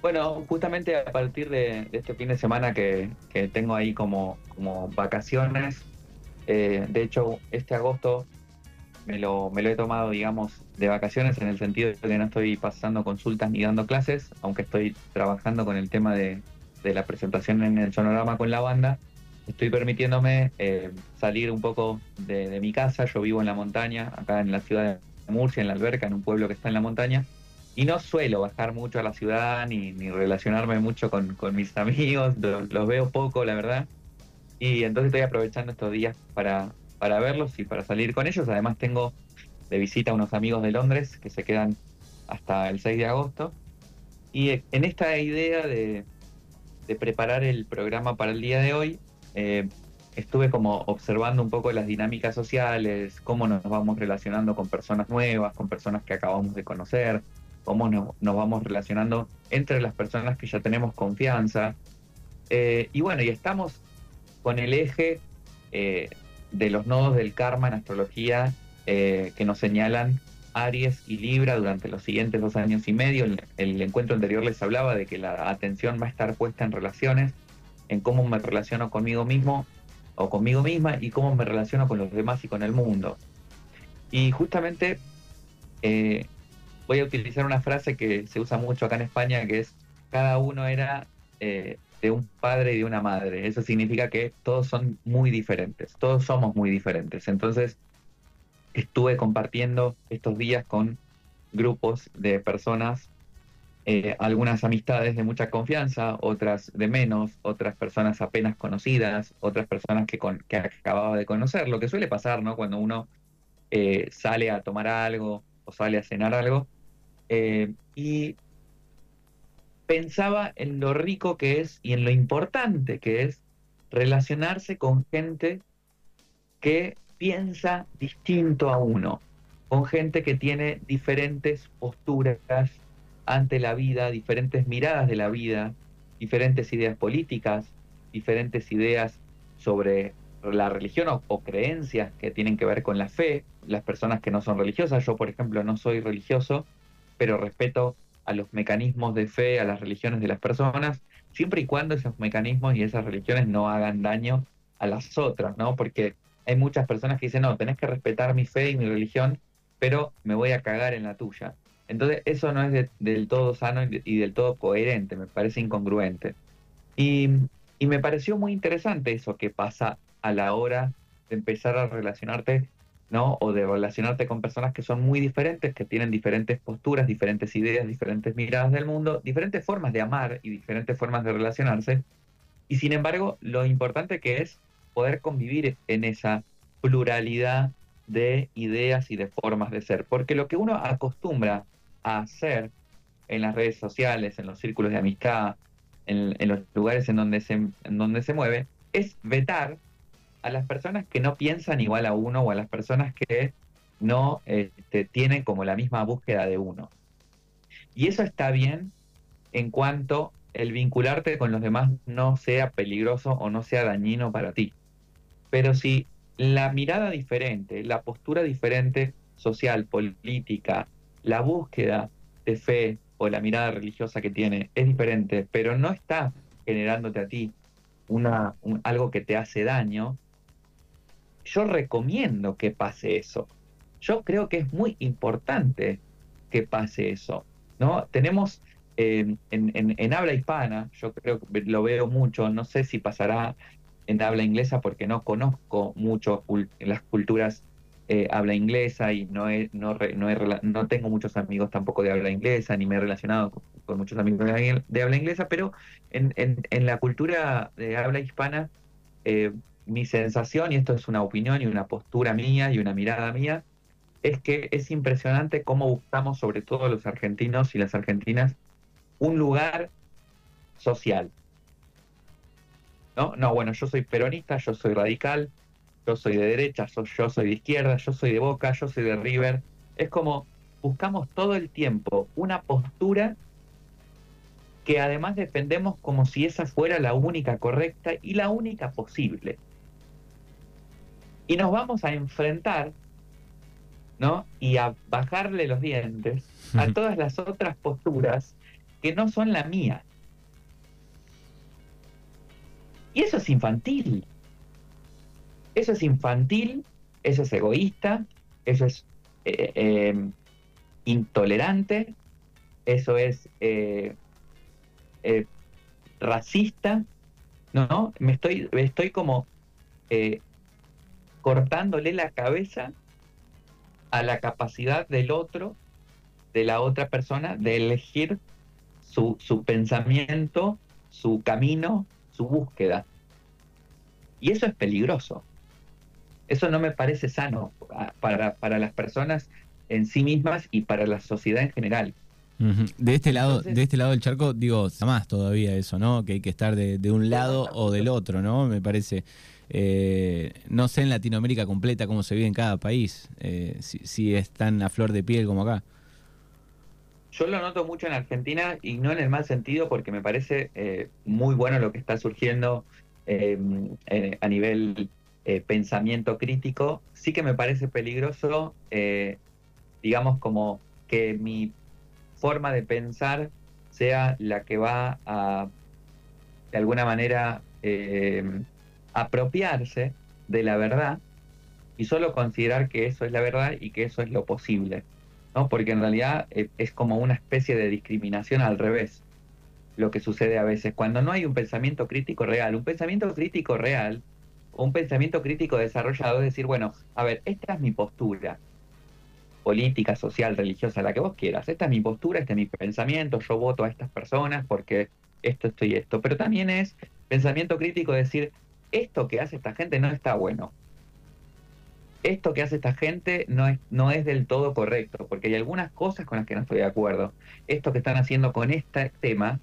Bueno, justamente a partir de, este fin de semana que, tengo ahí como, vacaciones, eh, de hecho este agosto me lo, he tomado, digamos, de vacaciones en el sentido de que no estoy pasando consultas ni dando clases, aunque estoy trabajando con el tema de, la presentación en el sonorama con la banda, estoy permitiéndome eh, salir un poco de, de mi casa, yo vivo en la montaña, acá en la ciudad de Murcia, en la alberca, en un pueblo que está en la montaña, y no suelo bajar mucho a la ciudad ni, relacionarme mucho con, mis amigos, los, veo poco, la verdad. Y entonces estoy aprovechando estos días para, para verlos y para salir con ellos. Además tengo de visita a unos amigos de Londres que se quedan hasta el 6 de agosto. Y en esta idea de, preparar el programa para el día de hoy, eh, estuve como observando un poco las dinámicas sociales, cómo nos vamos relacionando con personas nuevas, con personas que acabamos de conocer, cómo nos, vamos relacionando entre las personas que ya tenemos confianza. Eh, y bueno, y estamos con el eje eh, de los nodos del karma en astrología eh, que nos señalan Aries y Libra durante los siguientes dos años y medio. El, el, encuentro anterior les hablaba de que la atención va a estar puesta en relaciones, en cómo me relaciono conmigo mismo o conmigo misma y cómo me relaciono con los demás y con el mundo. Y justamente voy a utilizar una frase que se usa mucho acá en España, que es cada uno era eh, de un padre y de una madre. Eso significa que todos son muy diferentes, todos somos muy diferentes. Entonces, estuve compartiendo estos días con grupos de personas, eh, algunas amistades de mucha confianza, otras de menos, otras personas apenas conocidas, otras personas que, acababa de conocer, lo que suele pasar, ¿no? Cuando uno eh, sale a tomar algo o sale a cenar algo, eh, y pensaba en lo rico que es y en lo importante que es relacionarse con gente que piensa distinto a uno, con gente que tiene diferentes posturas ante la vida, diferentes miradas de la vida, diferentes ideas políticas, diferentes ideas sobre la religión o, o, creencias que tienen que ver con la fe, las personas que no son religiosas, yo por ejemplo no soy religioso, pero respeto a los mecanismos de fe, a las religiones de las personas, siempre y cuando esos mecanismos y esas religiones no hagan daño a las otras, ¿no? Porque hay muchas personas que dicen, no, tenés que respetar mi fe y mi religión, pero me voy a cagar en la tuya. Entonces eso no es del todo sano y, del todo coherente, me parece incongruente. Y, y me pareció muy interesante eso que pasa a la hora de empezar a relacionarte ¿no? O de relacionarte con personas que son muy diferentes, que tienen diferentes posturas, diferentes ideas, diferentes miradas del mundo, diferentes formas de amar y diferentes formas de relacionarse. Y sin embargo, lo importante que es poder convivir en esa pluralidad de ideas y de formas de ser. Porque lo que uno acostumbra a hacer en las redes sociales, en los círculos de amistad, en, los lugares en donde, se, en donde se mueve, es vetar a las personas que no piensan igual a uno o a las personas que no este, tienen como la misma búsqueda de uno. Y eso está bien en cuanto el vincularte con los demás no sea peligroso o no sea dañino para ti. Pero si la mirada diferente, la postura diferente social, política, la búsqueda de fe o la mirada religiosa que tiene es diferente, pero no está generándote a ti una, algo que te hace daño, yo recomiendo que pase eso. Yo creo que es muy importante que pase eso. ¿no? Tenemos eh, en, habla hispana, yo creo que lo veo mucho, no sé si pasará en habla inglesa porque no conozco mucho las culturas eh, habla inglesa y no, no, no, tengo muchos amigos tampoco de habla inglesa, ni me he relacionado con, muchos amigos de, habla inglesa, pero en, la cultura de habla hispana eh, mi sensación, y esto es una opinión y una postura mía y una mirada mía, es que es impresionante cómo buscamos, sobre todo los argentinos y las argentinas, un lugar social. ¿No? No, bueno, yo soy peronista, yo soy radical, yo soy de derecha, yo soy de izquierda, yo soy de Boca, yo soy de River. Es como buscamos todo el tiempo una postura que además defendemos como si esa fuera la única correcta y la única posible. Y nos vamos a enfrentar, ¿no? Y a bajarle los dientes a todas las otras posturas que no son la mía. Y eso es infantil. Eso es infantil, eso es egoísta, eso es eh, eh, intolerante, eso es eh, racista, ¿no? Me estoy, estoy como cortándole la cabeza a la capacidad del otro, de la otra persona, de elegir su, su pensamiento, su camino, su búsqueda. Y eso es peligroso. Eso no me parece sano para, para las personas en sí mismas y para la sociedad en general. De este lado, de este lado del charco, digo, más todavía eso, ¿no? Que hay que estar de, de un lado o del otro, ¿no? Me parece. Eh, no sé en Latinoamérica completa cómo se vive en cada país, eh, si, es tan a flor de piel como acá. Yo lo noto mucho en Argentina y no en el mal sentido porque me parece eh, muy bueno lo que está surgiendo em, a nivel pensamiento crítico. Sí que me parece peligroso, digamos, como que mi forma de pensar sea la que va a, de alguna manera, em, apropiarse de la verdad y solo considerar que eso es la verdad y que eso es lo posible, ¿no? Porque en realidad eh, es como una especie de discriminación al revés lo que sucede a veces cuando no hay un pensamiento crítico real. Un pensamiento crítico real, un pensamiento crítico desarrollado es decir, bueno, a ver, esta es mi postura política, social, religiosa, la que vos quieras. Esta es mi postura, este es mi pensamiento, yo voto a estas personas porque esto, esto y esto. Pero también es pensamiento crítico decir, esto que hace esta gente no está bueno. Esto que hace esta gente no es, no es del todo correcto, porque hay algunas cosas con las que no estoy de acuerdo. Esto que están haciendo con este tema,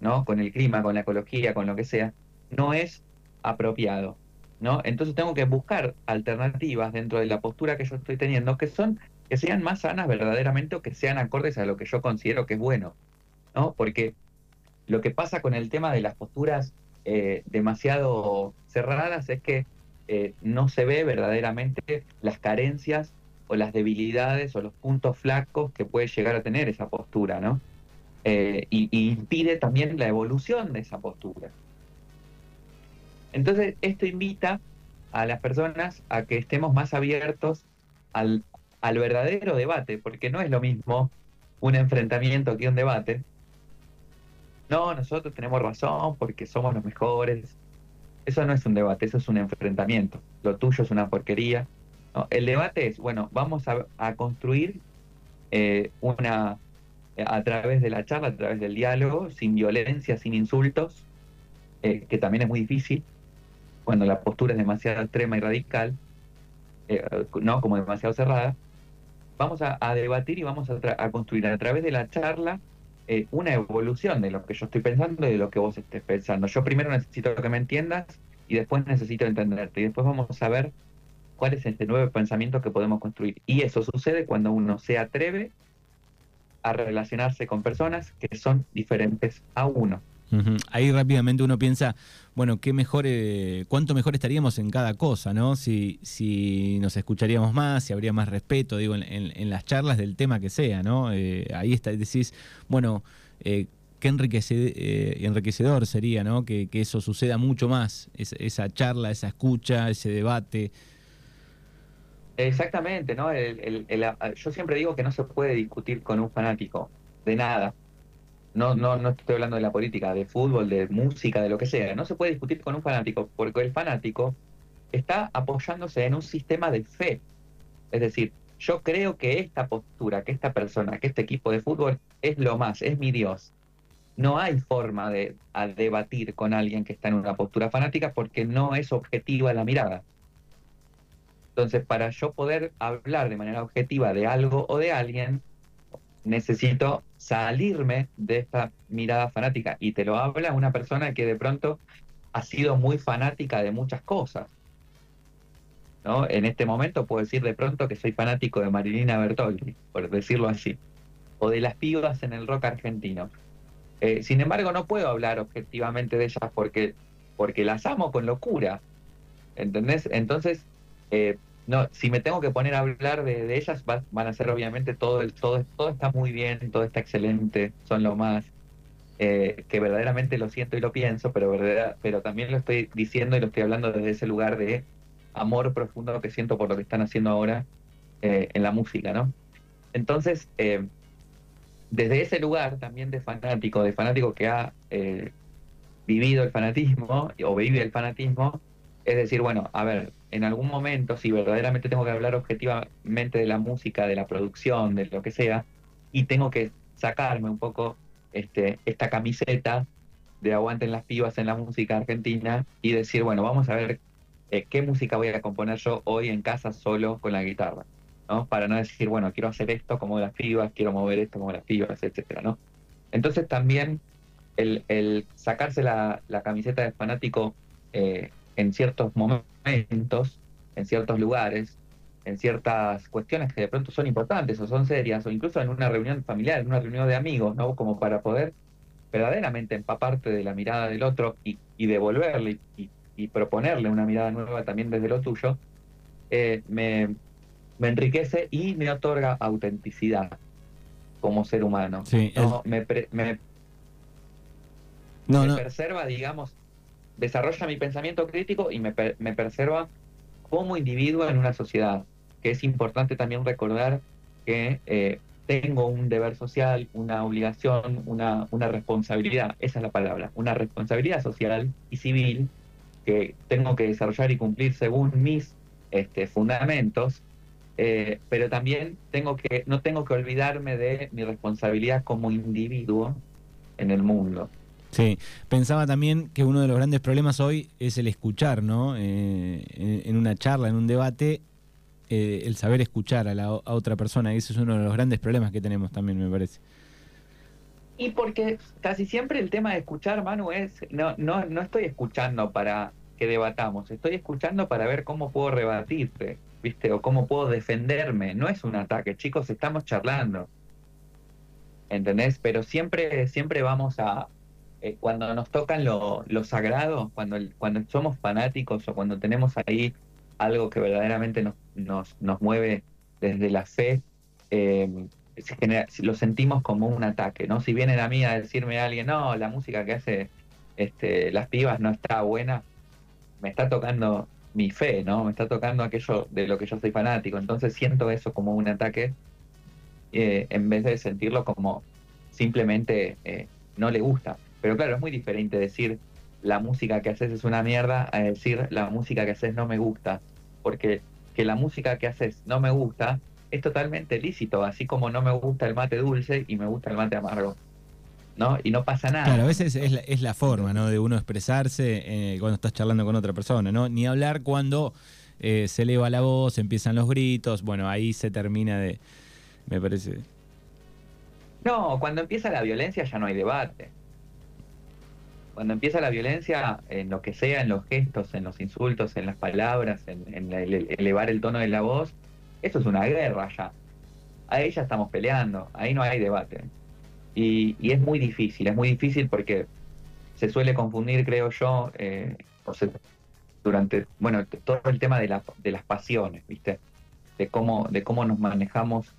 ¿no? Con el clima, con la ecología, con lo que sea, no es apropiado. ¿no? Entonces tengo que buscar alternativas dentro de la postura que yo estoy teniendo que son que sean más sanas verdaderamente o que sean acordes a lo que yo considero que es bueno, ¿no? Porque lo que pasa con el tema de las posturas eh, demasiado cerradas es que eh, no se ve verdaderamente las carencias o las debilidades o los puntos flacos que puede llegar a tener esa postura, ¿no? Eh, y, impide también la evolución de esa postura. Entonces, esto invita a las personas a que estemos más abiertos al, al verdadero debate, porque no es lo mismo un enfrentamiento que un debate, no, nosotros tenemos razón porque somos los mejores. Eso no es un debate, eso es un enfrentamiento. Lo tuyo es una porquería. el debate es, bueno, vamos a, construir eh, una, a través de la charla, a través del diálogo, sin violencia, sin insultos, eh, que también es muy difícil cuando la postura es demasiado extrema y radical, eh, no como demasiado cerrada. Vamos a, debatir y vamos a, a construir a través de la charla eh, una evolución de lo que yo estoy pensando y de lo que vos estés pensando. Yo primero necesito que me entiendas y después necesito entenderte. Y después vamos a ver cuál es este nuevo pensamiento que podemos construir. Y eso sucede cuando uno se atreve a relacionarse con personas que son diferentes a uno. Ahí rápidamente uno piensa, bueno, qué mejor, eh, cuánto mejor estaríamos en cada cosa, ¿no? Si, si nos escucharíamos más, si habría más respeto, digo, en, las charlas del tema que sea, ¿no? Eh, ahí está, decís, bueno, eh, qué enriquecedor sería, ¿no? Que, eso suceda mucho más, esa charla, esa escucha, ese debate. Exactamente, ¿no? yo siempre digo que no se puede discutir con un fanático de nada no, no, no estoy hablando de la política, de fútbol, de música, de lo que sea. No se puede discutir con un fanático, porque el fanático está apoyándose en un sistema de fe. Es decir, yo creo que esta postura, que esta persona, que este equipo de fútbol es lo más, es mi Dios. No hay forma de debatir con alguien que está en una postura fanática porque no es objetiva la mirada. Entonces, para yo poder hablar de manera objetiva de algo o de alguien, necesito salirme de esta mirada fanática. Y te lo habla una persona que de pronto ha sido muy fanática de muchas cosas. ¿no? En este momento puedo decir de pronto que soy fanático de Marilina Bertoldi, por decirlo así, o de las pibas en el rock argentino. Eh, sin embargo, no puedo hablar objetivamente de ellas porque, porque las amo con locura. ¿Entendés? Entonces, eh, no, si me tengo que poner a hablar de, ellas, van a ser obviamente todo, todo, todo está muy bien, todo está excelente, son lo más. eh, que verdaderamente lo siento y lo pienso, pero, verdad, pero también lo estoy diciendo y lo estoy hablando desde ese lugar de amor profundo que siento por lo que están haciendo ahora eh, en la música, ¿no? Entonces, eh, desde ese lugar también de fanático, de fanático que ha vivido el fanatismo o vive el fanatismo, es decir, bueno, a ver, en algún momento, si verdaderamente tengo que hablar objetivamente de la música, de la producción, de lo que sea, y tengo que sacarme un poco este, esta camiseta de aguanten las pibas en la música argentina y decir, bueno, vamos a ver eh, qué música voy a componer yo hoy en casa solo con la guitarra, ¿no? Para no decir, bueno, quiero hacer esto como las pibas, quiero mover esto como las pibas, etcétera, ¿no? Entonces también el, sacarse la, camiseta de fanático eh, en ciertos momentos, en ciertos lugares, en ciertas cuestiones que de pronto son importantes o son serias, o incluso en una reunión familiar, en una reunión de amigos, ¿no? Como para poder verdaderamente empaparte de la mirada del otro y, devolverle y, proponerle una mirada nueva también desde lo tuyo, eh, me, enriquece y me otorga autenticidad como ser humano. ¿no? me, me, me preserva, digamos, desarrolla mi pensamiento crítico y me, me preserva como individuo en una sociedad, que es importante también recordar que eh, tengo un deber social, una obligación, una, una responsabilidad, esa es la palabra, una responsabilidad social y civil que tengo que desarrollar y cumplir según mis este, fundamentos, eh, pero también tengo que, no tengo que olvidarme de mi responsabilidad como individuo en el mundo. Sí, pensaba también que uno de los grandes problemas hoy es el escuchar, ¿no? Eh, en, una charla, en un debate, eh, el saber escuchar a, la, otra persona. Y ese es uno de los grandes problemas que tenemos también, me parece. Y porque casi siempre el tema de escuchar, Manu, es, no, no, no estoy escuchando para que debatamos, estoy escuchando para ver cómo puedo rebatirte, ¿viste? O cómo puedo defenderme. No es un ataque, chicos, estamos charlando. ¿Entendés? Pero siempre, siempre vamos a, eh, cuando nos tocan lo, sagrado, cuando, cuando somos fanáticos o cuando tenemos ahí algo que verdaderamente nos, nos, nos mueve desde la fe, eh, lo sentimos como un ataque, ¿no? Si vienen a mí a decirme a alguien, no, la música que hace este, las pibas no está buena, me está tocando mi fe, ¿no? Me está tocando aquello de lo que yo soy fanático. Entonces siento eso como un ataque eh, en vez de sentirlo como simplemente no le gusta. Pero claro, es muy diferente decir la música que haces es una mierda a decir la música que haces no me gusta. Porque que la música que haces no me gusta es totalmente lícito, así como no me gusta el mate dulce y me gusta el mate amargo. ¿no? Y no pasa nada. Claro, a veces es la, es la forma, ¿no? De uno expresarse eh, cuando estás charlando con otra persona, ¿no? Ni hablar cuando eh, se eleva la voz, empiezan los gritos, bueno, ahí se termina de, me parece. No, cuando empieza la violencia ya no hay debate cuando empieza la violencia, en lo que sea, en los gestos, en los insultos, en las palabras, en, elevar el tono de la voz, eso es una guerra ya. Ahí ya estamos peleando, ahí no hay debate. Y, es muy difícil, es muy difícil porque se suele confundir, creo yo, eh, durante, bueno, todo el tema de, de las pasiones, ¿viste? De cómo, de cómo nos manejamos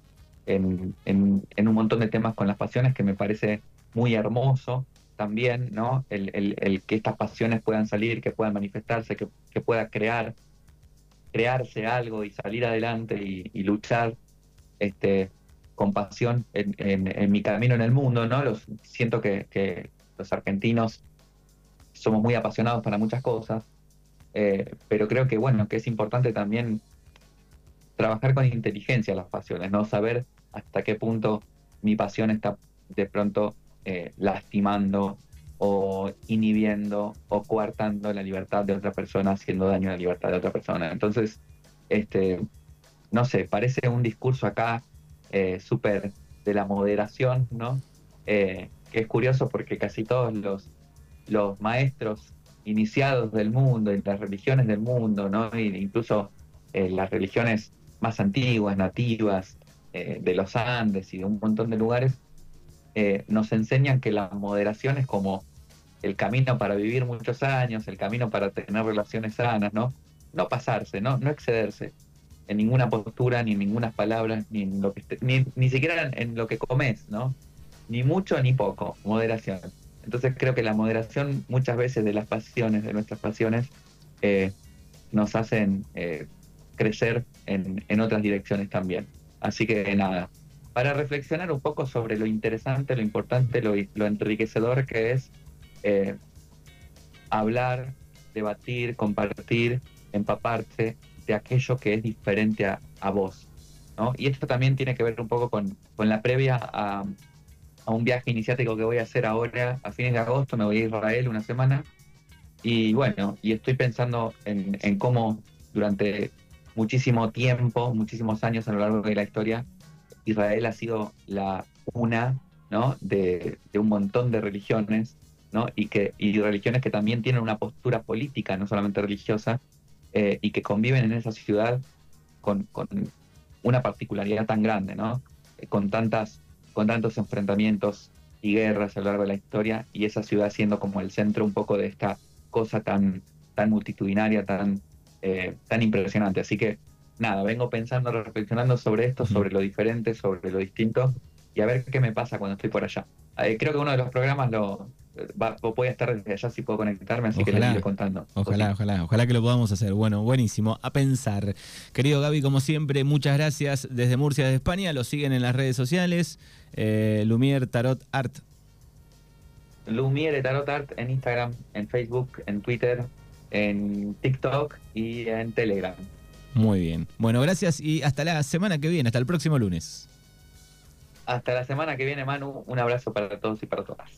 en un montón de temas con las pasiones que me parece muy hermoso también, ¿no? El, que estas pasiones puedan salir, que puedan manifestarse, que, pueda crear, crearse algo y salir adelante y, luchar este, con pasión en, en, mi camino en el mundo, ¿no? Los, siento que, los argentinos somos muy apasionados para muchas cosas, eh, pero creo que, bueno, que es importante también trabajar con inteligencia las pasiones, ¿no? Saber hasta qué punto mi pasión está de pronto eh, lastimando o inhibiendo o coartando la libertad de otra persona, haciendo daño a la libertad de otra persona. Entonces, este, no sé, parece un discurso acá eh, súper de la moderación, ¿no? Eh, que es curioso porque casi todos los, los maestros iniciados del mundo, y las religiones del mundo, ¿no? incluso las religiones más antiguas, nativas, de los Andes y de un montón de lugares, eh, nos enseñan que la moderación es como el camino para vivir muchos años, el camino para tener relaciones sanas, ¿no? No pasarse, ¿no? No excederse en ninguna postura, ni en ninguna palabra, ni en lo que ni, siquiera en, lo que comes, ¿no? Ni mucho ni poco, moderación. Entonces creo que la moderación muchas veces de las pasiones, de nuestras pasiones, eh, nos hacen eh, crecer en, en otras direcciones también. Así que nada, para reflexionar un poco sobre lo interesante, lo importante, lo, enriquecedor que es eh, hablar, debatir, compartir, empaparse de aquello que es diferente a, a vos. ¿no? Y esto también tiene que ver un poco con, con la previa a, a, un viaje iniciático que voy a hacer ahora, a fines de agosto, me voy a Israel una semana. Y bueno, y estoy pensando en, en cómo durante muchísimo tiempo, muchísimos años a lo largo de la historia, Israel ha sido la una de, un montón de religiones, ¿no? y, que, y religiones que también tienen una postura política, no solamente religiosa, eh, y que conviven en esa ciudad con, con, una particularidad tan grande, ¿no? con, tantas, con tantos enfrentamientos y guerras a lo largo de la historia, y esa ciudad siendo como el centro un poco de esta cosa tan, tan multitudinaria, tan, eh, tan impresionante. Así que nada, vengo pensando, reflexionando sobre esto, sobre lo diferente, sobre lo distinto y a ver qué me pasa cuando estoy por allá. Eh, creo que uno de los programas lo va, voy a estar desde allá si puedo conectarme, así ojalá, que les iré contando. Ojalá, ojalá, ojalá que lo podamos hacer. Bueno, buenísimo. A pensar. Querido Gaby, como siempre, muchas gracias desde Murcia, desde España. Lo siguen en las redes sociales. Eh, Lumier Tarot Art. Lumiere Tarot Art en Instagram, en Facebook, en Twitter, en TikTok y en Telegram. Muy bien. Bueno, gracias y hasta la semana que viene, hasta el próximo lunes. Hasta la semana que viene, Manu. Un abrazo para todos y para todas.